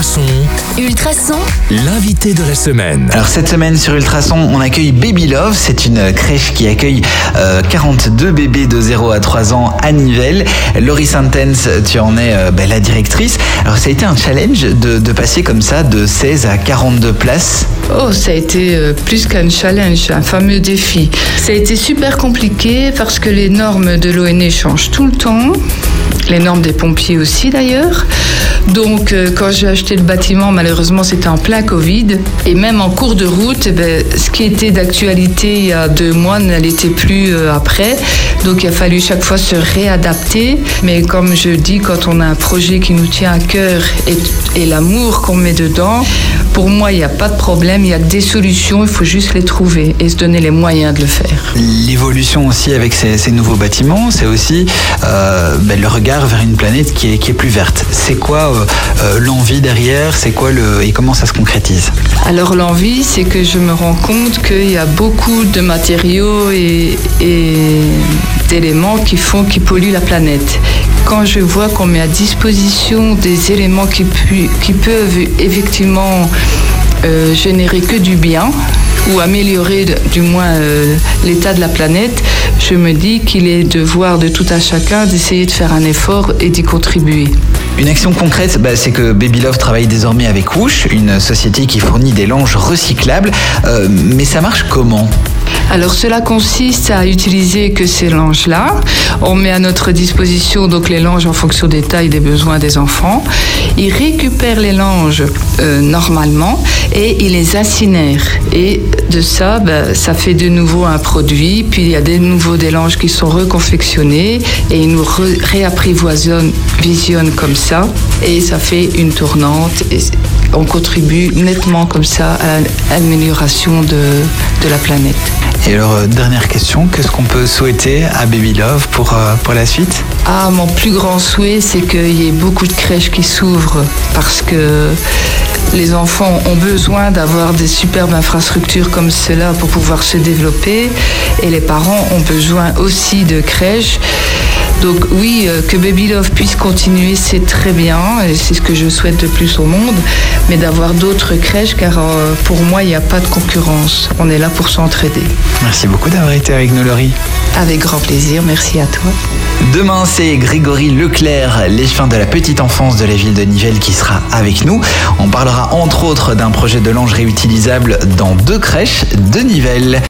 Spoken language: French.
Ultrason. Ultrason, L'invité de la semaine. Alors cette semaine sur Ultrason, on accueille Baby Love. C'est une crèche qui accueille euh, 42 bébés de 0 à 3 ans à Nivelles. Laurie Santens, tu en es euh, ben, la directrice. Alors ça a été un challenge de, de passer comme ça de 16 à 42 places. Oh, ça a été euh, plus qu'un challenge, un fameux défi. Ça a été super compliqué parce que les normes de l'ONE changent tout le temps. Les normes des pompiers aussi d'ailleurs. Donc euh, quand j'ai acheté le bâtiment, malheureusement c'était en plein Covid. Et même en cours de route, eh ben, ce qui était d'actualité il y a deux mois ne l'était plus euh, après. Donc il a fallu chaque fois se réadapter. Mais comme je dis, quand on a un projet qui nous tient à cœur et, l'amour qu'on met dedans, pour moi il n'y a pas de problème, il y a des solutions, il faut juste les trouver et se donner les moyens de le faire. L'évolution aussi avec ces, nouveaux bâtiments, c'est aussi euh, ben, le regard vers une planète qui est, plus verte. C'est quoi euh, l'envie derrière? C'est quoi le et comment ça se concrétise Alors l'envie, c'est que je me rends compte qu'il y a beaucoup de matériaux et, d'éléments qui font, qui polluent la planète. Quand je vois qu'on met à disposition des éléments qui peuvent effectivement euh, générer que du bien ou améliorer du moins euh, l'état de la planète, je me dis qu'il est devoir de tout un chacun d'essayer de faire un effort et d'y contribuer. Une action concrète, bah, c'est que Baby Love travaille désormais avec Woosh, une société qui fournit des langes recyclables. Euh, mais ça marche comment? Alors cela consiste à utiliser que ces langes-là. On met à notre disposition donc les langes en fonction des tailles et des besoins des enfants. Ils récupèrent les langes euh, normalement et ils les incinèrent. Et de ça, ben, ça fait de nouveau un produit. Puis il y a des nouveaux des langes qui sont reconfectionnés et ils nous réapprivoisonnent, visionnent comme ça. Et ça fait une tournante. Et on contribue nettement comme ça à l'amélioration de, de la planète. Et alors, euh, dernière question, qu'est-ce qu'on peut souhaiter à Baby Love pour, euh, pour la suite? Ah, mon plus grand souhait, c'est qu'il y ait beaucoup de crèches qui s'ouvrent parce que les enfants ont besoin d'avoir des superbes infrastructures comme cela pour pouvoir se développer et les parents ont besoin aussi de crèches. Donc oui, euh, que Baby Love puisse continuer, c'est très bien et c'est ce que je souhaite le plus au monde, mais d'avoir d'autres crèches car euh, pour moi, il n'y a pas de concurrence. On est là pour s'entraider. Merci beaucoup d'avoir été avec nous, Laurie. Avec grand plaisir, merci à toi. Demain, c'est Grégory Leclerc, l'échevin de la petite enfance de la ville de Nivelles, qui sera avec nous. On parlera entre autres d'un projet de linge réutilisable dans deux crèches de Nivelles.